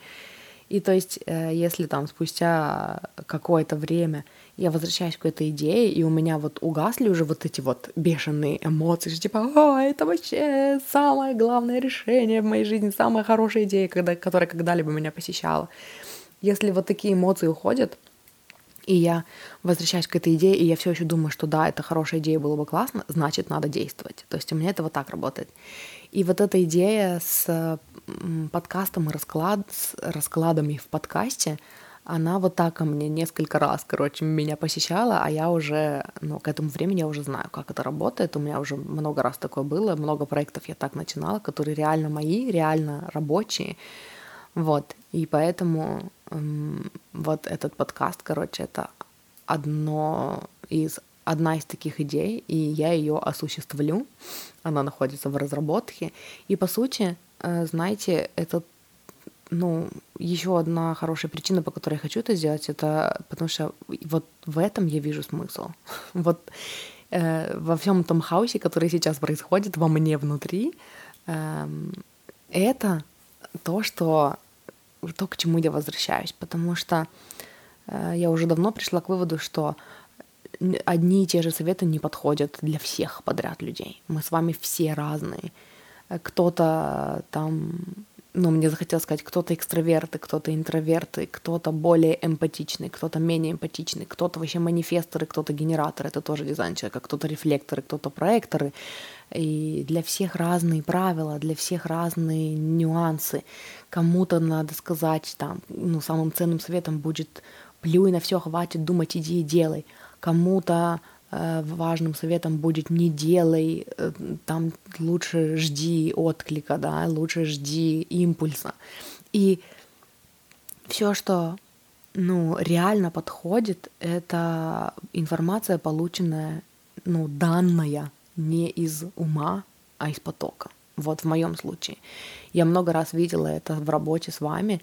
Speaker 1: И то есть, э, если там спустя какое-то время я возвращаюсь к этой идее, и у меня вот угасли уже вот эти вот бешеные эмоции, что типа, о, это вообще самое главное решение в моей жизни, самая хорошая идея, когда, которая когда-либо меня посещала. Если вот такие эмоции уходят, и я возвращаюсь к этой идее, и я все еще думаю, что да, это хорошая идея, было бы классно, значит, надо действовать. То есть у меня это вот так работает. И вот эта идея с подкастом и расклад, с раскладами в подкасте, она вот так ко мне несколько раз, короче, меня посещала, а я уже, ну, к этому времени я уже знаю, как это работает. У меня уже много раз такое было, много проектов я так начинала, которые реально мои, реально рабочие. Вот, и поэтому эм, вот этот подкаст, короче, это одно из одна из таких идей, и я ее осуществлю. Она находится в разработке. И по сути, э, знаете, это ну, еще одна хорошая причина, по которой я хочу это сделать, это потому что вот в этом я вижу смысл. вот э, во всем том хаосе, который сейчас происходит во мне внутри, э, это то, что то, к чему я возвращаюсь, потому что э, я уже давно пришла к выводу, что одни и те же советы не подходят для всех подряд людей. Мы с вами все разные. Э, кто-то там ну, мне захотелось сказать, кто-то экстраверты, кто-то интроверты, кто-то более эмпатичный, кто-то менее эмпатичный, кто-то вообще манифесторы, кто-то генераторы, это тоже дизайн человека, кто-то рефлекторы, кто-то проекторы. И для всех разные правила, для всех разные нюансы. Кому-то надо сказать, там, ну, самым ценным советом будет плюй на все, хватит думать, иди и делай. Кому-то важным советом будет не делай, э, там лучше жди отклика, да, лучше жди импульса. И все, что ну, реально подходит, это информация, полученная, ну, данная не из ума, а из потока. Вот в моем случае. Я много раз видела это в работе с вами,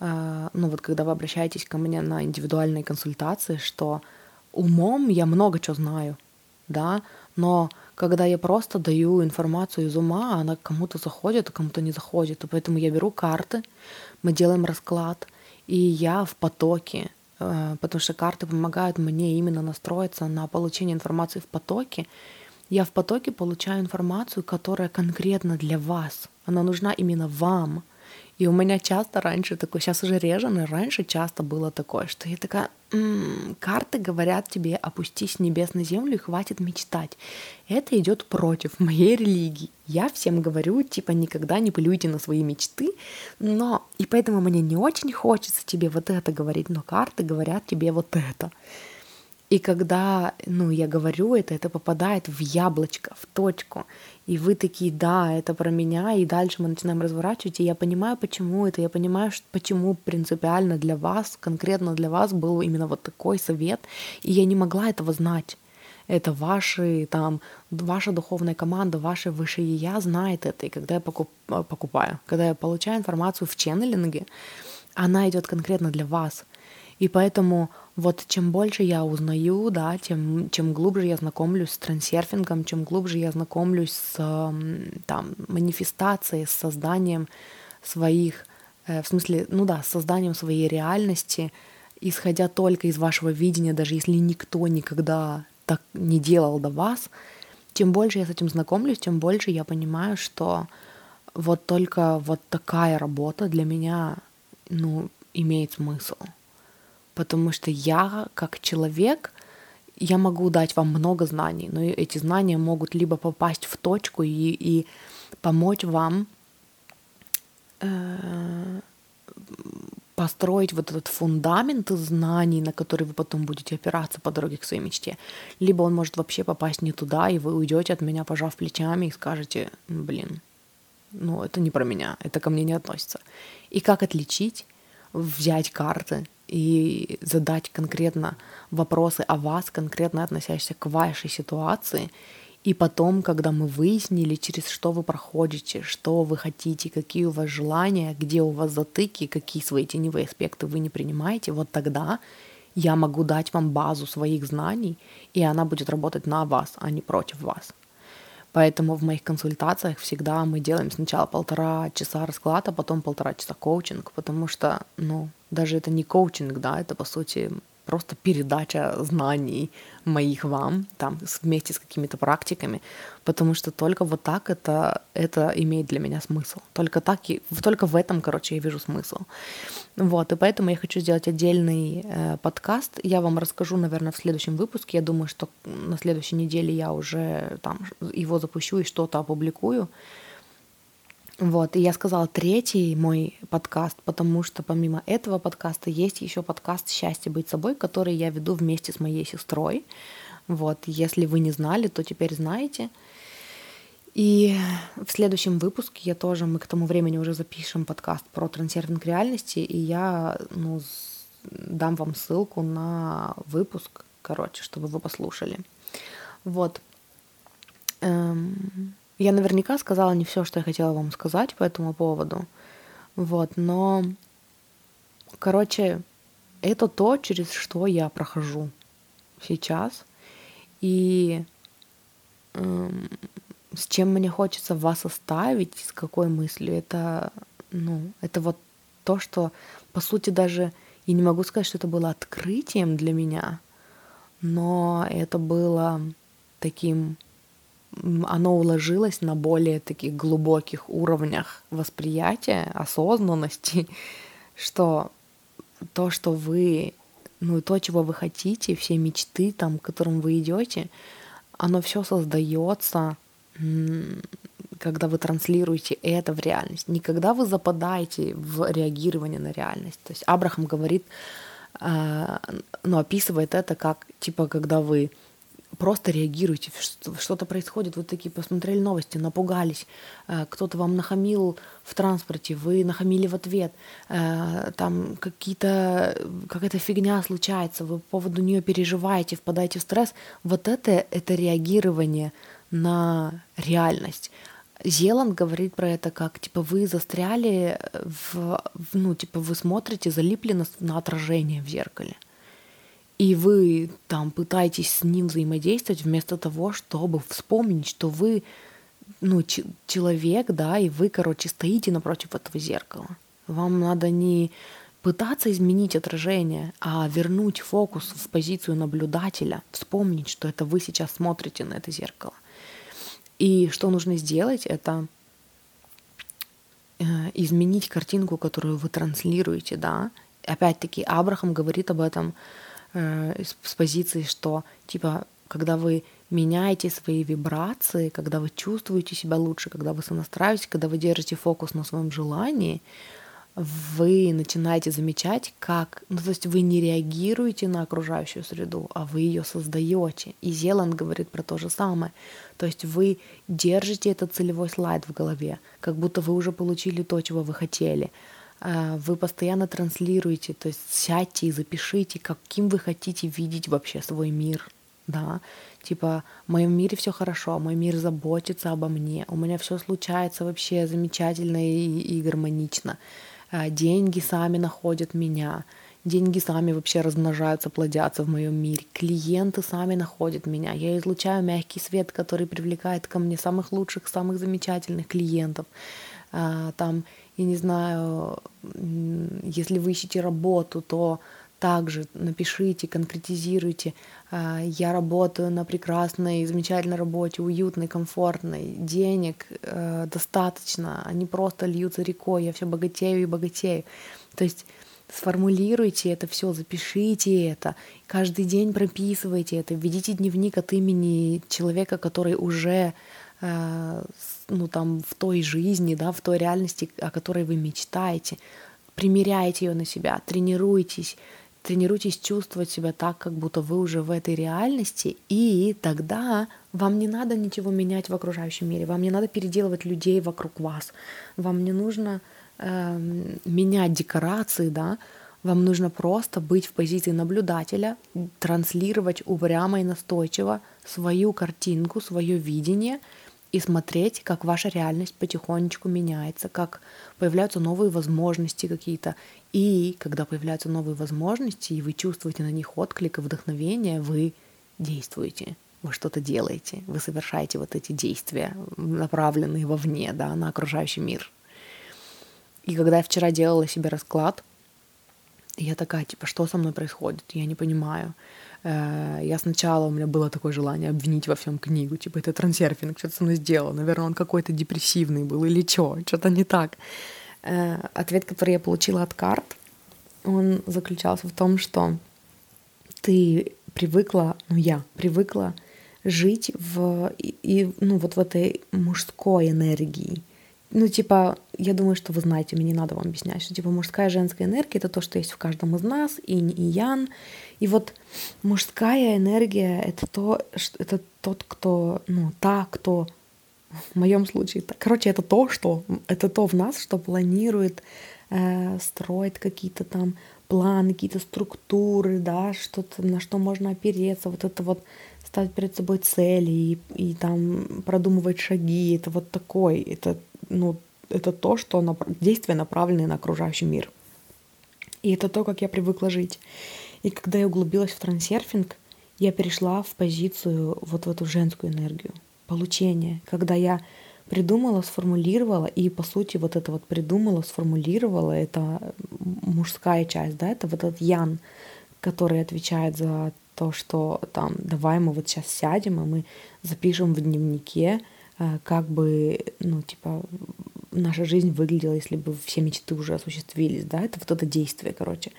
Speaker 1: э, ну вот когда вы обращаетесь ко мне на индивидуальные консультации, что умом я много чего знаю, да, Но когда я просто даю информацию из ума, она кому-то заходит, а кому-то не заходит. И поэтому я беру карты, мы делаем расклад, и я в потоке, э, потому что карты помогают мне именно настроиться на получение информации в потоке. Я в потоке получаю информацию, которая конкретно для вас. Она нужна именно вам. И у меня часто раньше такое, сейчас уже реже, но раньше часто было такое, что я такая, м-м, карты говорят тебе, опустись с небес на землю и хватит мечтать. Это идет против моей религии. Я всем говорю, типа, никогда не плюйте на свои мечты, но и поэтому мне не очень хочется тебе вот это говорить, но карты говорят тебе вот это. И когда, ну, я говорю это, это попадает в яблочко, в точку. И вы такие, да, это про меня, и дальше мы начинаем разворачивать, и я понимаю, почему это, я понимаю, что, почему принципиально для вас, конкретно для вас был именно вот такой совет, и я не могла этого знать. Это ваши, там, ваша духовная команда, ваше высшее я знает это. И когда я покуп, покупаю, когда я получаю информацию в ченнелинге, она идет конкретно для вас. И поэтому вот чем больше я узнаю, да, тем чем глубже я знакомлюсь с трансерфингом, чем глубже я знакомлюсь с там, манифестацией, с созданием своих, э, в смысле, ну да, с созданием своей реальности, исходя только из вашего видения, даже если никто никогда так не делал до вас, чем больше я с этим знакомлюсь, тем больше я понимаю, что вот только вот такая работа для меня, ну, имеет смысл потому что я как человек, я могу дать вам много знаний, но эти знания могут либо попасть в точку и, и помочь вам э, построить вот этот фундамент знаний, на который вы потом будете опираться по дороге к своей мечте. Либо он может вообще попасть не туда, и вы уйдете от меня, пожав плечами, и скажете, блин, ну это не про меня, это ко мне не относится. И как отличить? Взять карты и задать конкретно вопросы о вас, конкретно относящиеся к вашей ситуации. И потом, когда мы выяснили, через что вы проходите, что вы хотите, какие у вас желания, где у вас затыки, какие свои теневые аспекты вы не принимаете, вот тогда я могу дать вам базу своих знаний, и она будет работать на вас, а не против вас. Поэтому в моих консультациях всегда мы делаем сначала полтора часа расклада, потом полтора часа коучинг, потому что, ну, даже это не коучинг, да, это по сути просто передача знаний моих вам, там, вместе с какими-то практиками, потому что только вот так это, это имеет для меня смысл. Только так, и, только в этом, короче, я вижу смысл. Вот, и поэтому я хочу сделать отдельный э, подкаст. Я вам расскажу, наверное, в следующем выпуске. Я думаю, что на следующей неделе я уже там его запущу и что-то опубликую. Вот, и я сказала третий мой подкаст, потому что помимо этого подкаста есть еще подкаст «Счастье быть собой», который я веду вместе с моей сестрой. Вот, если вы не знали, то теперь знаете. И в следующем выпуске я тоже, мы к тому времени уже запишем подкаст про трансерфинг реальности, и я ну, дам вам ссылку на выпуск, короче, чтобы вы послушали. Вот. Эм, я наверняка сказала не все, что я хотела вам сказать по этому поводу. Вот, но, короче, это то, через что я прохожу сейчас. И эм, с чем мне хочется вас оставить, с какой мыслью, это, ну, это вот то, что, по сути, даже я не могу сказать, что это было открытием для меня, но это было таким оно уложилось на более таких глубоких уровнях восприятия, осознанности, что то, что вы, ну, то, чего вы хотите, все мечты, там, к которым вы идете, оно все создается, когда вы транслируете это в реальность. Не когда вы западаете в реагирование на реальность. То есть Абрахам говорит, а, ну, описывает это как, типа, когда вы просто реагируйте, что-то происходит, вы такие посмотрели новости, напугались, э, кто-то вам нахамил в транспорте, вы нахамили в ответ, э, там какие-то, какая-то фигня случается, вы по поводу нее переживаете, впадаете в стресс, вот это, это реагирование на реальность. Зеланд говорит про это как, типа, вы застряли в, ну, типа, вы смотрите, залипли на, на отражение в зеркале. И вы там пытаетесь с ним взаимодействовать вместо того, чтобы вспомнить, что вы ну, человек, да, и вы, короче, стоите напротив этого зеркала. Вам надо не пытаться изменить отражение, а вернуть фокус в позицию наблюдателя, вспомнить, что это вы сейчас смотрите на это зеркало. И что нужно сделать, это э, изменить картинку, которую вы транслируете, да. Опять-таки, Абрахам говорит об этом э, с позиции, что, типа, когда вы меняете свои вибрации, когда вы чувствуете себя лучше, когда вы сонастраиваетесь, когда вы держите фокус на своем желании, вы начинаете замечать, как, ну то есть вы не реагируете на окружающую среду, а вы ее создаете. И Зеланд говорит про то же самое. То есть вы держите этот целевой слайд в голове, как будто вы уже получили то, чего вы хотели. А, вы постоянно транслируете, то есть сядьте и запишите, каким вы хотите видеть вообще свой мир, да, типа в моем мире все хорошо, мой мир заботится обо мне, у меня все случается вообще замечательно и, и гармонично. А, деньги сами находят меня, деньги сами вообще размножаются, плодятся в моем мире, клиенты сами находят меня, я излучаю мягкий свет, который привлекает ко мне самых лучших, самых замечательных клиентов. А, там, я не знаю, если вы ищете работу, то также напишите, конкретизируйте. А, я работаю на прекрасной, замечательной работе, уютной, комфортной, денег э, достаточно, они просто льются рекой, я все богатею и богатею. То есть сформулируйте это все, запишите это, каждый день прописывайте это, введите дневник от имени человека, который уже ну, там, в той жизни, да, в той реальности, о которой вы мечтаете. Примеряйте ее на себя, тренируйтесь, Тренируйтесь чувствовать себя так, как будто вы уже в этой реальности, и тогда вам не надо ничего менять в окружающем мире, вам не надо переделывать людей вокруг вас, вам не нужно э, менять декорации, да, вам нужно просто быть в позиции наблюдателя, транслировать упрямо и настойчиво свою картинку, свое видение и смотреть, как ваша реальность потихонечку меняется, как появляются новые возможности какие-то, и когда появляются новые возможности, и вы чувствуете на них отклик и вдохновение, вы действуете, вы что-то делаете, вы совершаете вот эти действия, направленные вовне, да, на окружающий мир. И когда я вчера делала себе расклад, я такая, типа, что со мной происходит? Я не понимаю. Э, я сначала, у меня было такое желание обвинить во всем книгу, типа, это трансерфинг, что-то со мной сделал. Наверное, он какой-то депрессивный был или что, что-то не так. Э, ответ, который я получила от карт, он заключался в том, что ты привыкла, ну я привыкла жить в, и, и, ну, вот в этой мужской энергии. Ну, типа, я думаю, что вы знаете, мне не надо вам объяснять, что, типа, мужская и женская энергия — это то, что есть в каждом из нас, инь и ян. И вот мужская энергия — это то, что, это тот, кто, ну, та, кто в моем случае. Короче, это то, что это то в нас, что планирует э, строить какие-то там планы, какие-то структуры, да, что-то на что можно опереться, вот это вот ставить перед собой цели и, и там продумывать шаги, это вот такой, это ну это то, что нап- действия направлены на окружающий мир. И это то, как я привыкла жить. И когда я углубилась в трансерфинг, я перешла в позицию вот в эту женскую энергию получения, когда я придумала, сформулировала, и по сути вот это вот придумала, сформулировала, это мужская часть, да, это вот этот Ян, который отвечает за то, что там давай мы вот сейчас сядем, и мы запишем в дневнике, как бы, ну, типа, наша жизнь выглядела, если бы все мечты уже осуществились, да, это вот это действие, короче.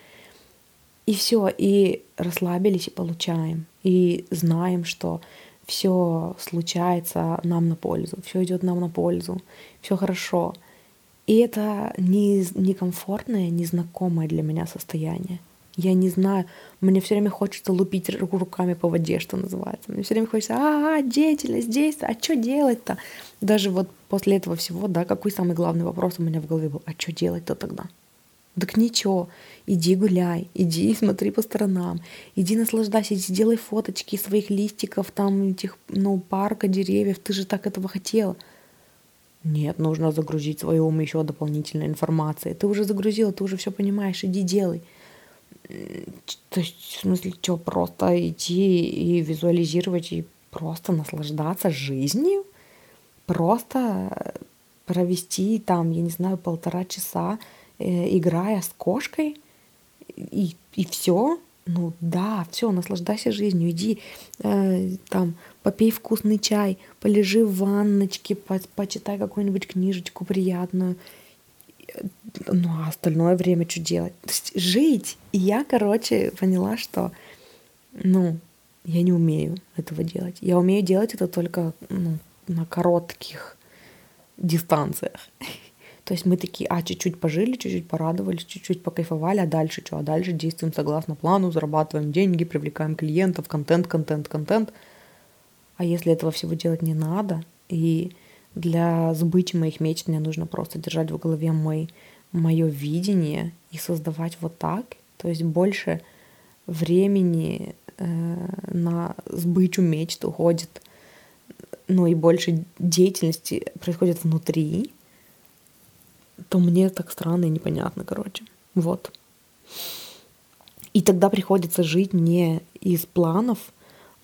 Speaker 1: И все, и расслабились, и получаем, и знаем, что все случается нам на пользу, все идет нам на пользу, все хорошо. И это не, некомфортное, незнакомое для меня состояние. Я не знаю, мне все время хочется лупить руками по воде, что называется. Мне все время хочется, а, деятельность, действие, а что делать-то? Даже вот после этого всего, да, какой самый главный вопрос у меня в голове был, а что делать-то тогда? Так ничего, иди гуляй, иди смотри по сторонам, иди наслаждайся, иди делай фоточки своих листиков, там этих, ну, парка, деревьев, ты же так этого хотела. Нет, нужно загрузить свой ум еще дополнительной информацией. Ты уже загрузила, ты уже все понимаешь, иди делай. То есть, в смысле, что, просто идти и визуализировать, и просто наслаждаться жизнью? Просто провести там, я не знаю, полтора часа, э, играя с кошкой, и, и все? Ну да, все, наслаждайся жизнью, иди э, там, попей вкусный чай, полежи в ванночке, по, почитай какую-нибудь книжечку приятную. Ну, а остальное время что делать? То есть жить. И я, короче, поняла, что, ну, я не умею этого делать. Я умею делать это только ну, на коротких дистанциях. То есть мы такие, а, чуть-чуть пожили, чуть-чуть порадовались, чуть-чуть покайфовали, а дальше что? А дальше действуем согласно плану, зарабатываем деньги, привлекаем клиентов, контент, контент, контент. А если этого всего делать не надо, и для сбытия моих мечт мне нужно просто держать в голове мой, мое видение и создавать вот так, то есть больше времени э, на сбычу мечт уходит, ну и больше деятельности происходит внутри, то мне так странно и непонятно, короче. Вот. И тогда приходится жить не из планов,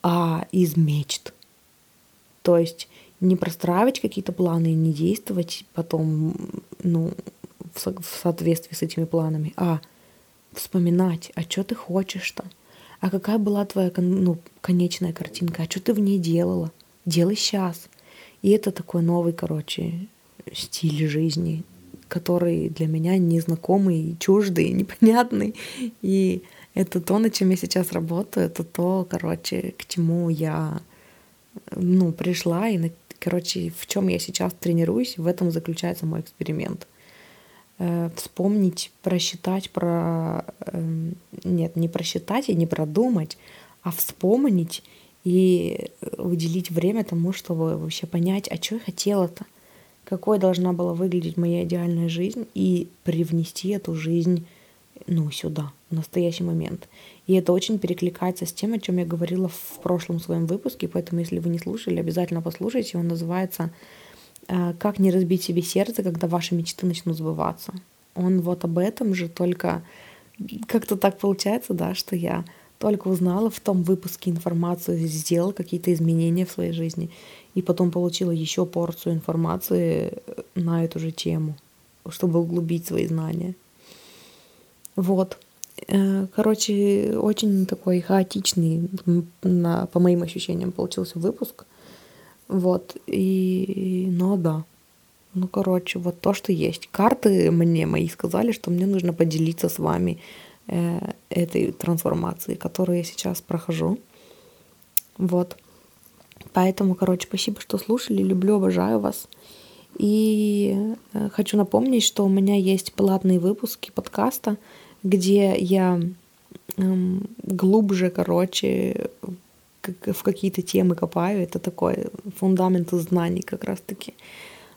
Speaker 1: а из мечт. То есть не простраивать какие-то планы и не действовать потом, ну, в, со- в соответствии с этими планами, а вспоминать, а что ты хочешь-то, а какая была твоя ну, конечная картинка, а что ты в ней делала, делай сейчас. И это такой новый, короче, стиль жизни, который для меня незнакомый, чуждый, непонятный. И это то, над чем я сейчас работаю, это то, короче, к чему я ну, пришла, и, короче, в чем я сейчас тренируюсь, в этом заключается мой эксперимент. Э, вспомнить, просчитать, про... Эм, нет, не просчитать и не продумать, а вспомнить и уделить время тому, чтобы вообще понять, а что я хотела-то какой должна была выглядеть моя идеальная жизнь и привнести эту жизнь ну, сюда, в настоящий момент. И это очень перекликается с тем, о чем я говорила в прошлом своем выпуске, поэтому если вы не слушали, обязательно послушайте. Он называется э, «Как не разбить себе сердце, когда ваши мечты начнут сбываться». Он вот об этом же, только как-то так получается, да, что я только узнала в том выпуске информацию, сделала какие-то изменения в своей жизни и потом получила еще порцию информации э, на эту же тему, чтобы углубить свои знания. Вот. Э, короче, очень такой хаотичный, на, по моим ощущениям, получился выпуск. Вот. И, ну да. Ну, короче, вот то, что есть. Карты мне мои сказали, что мне нужно поделиться с вами э, этой трансформацией, которую я сейчас прохожу. Вот. Поэтому, короче, спасибо, что слушали. Люблю, обожаю вас. И э, хочу напомнить, что у меня есть платные выпуски подкаста, где я эм, глубже, короче, в какие-то темы копаю. Это такой фундамент знаний как раз-таки.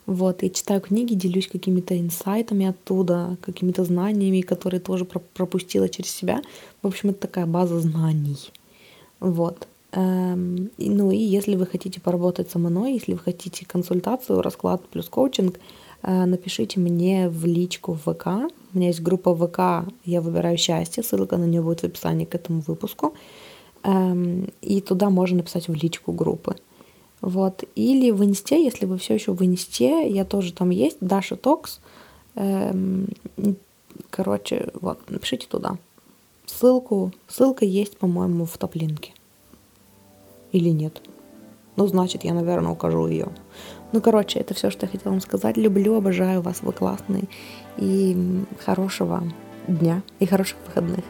Speaker 1: Вот, я читаю книги, делюсь какими-то инсайтами оттуда, какими-то знаниями, которые тоже пропустила через себя. В общем, это такая база знаний. Вот. Эм, ну и если вы хотите поработать со мной, если вы хотите консультацию, расклад плюс коучинг, напишите мне в личку в ВК. У меня есть группа ВК «Я выбираю счастье», ссылка на нее будет в описании к этому выпуску. Эм, и туда можно написать в личку группы. Вот. Или в инсте, если вы все еще в инсте, я тоже там есть, Даша Токс. Эм, короче, вот, напишите туда. Ссылку, ссылка есть, по-моему, в топлинке или нет. Ну, значит, я, наверное, укажу ее. Ну, короче, это все, что я хотела вам сказать. Люблю, обожаю вас, вы классные. И хорошего дня и хороших выходных.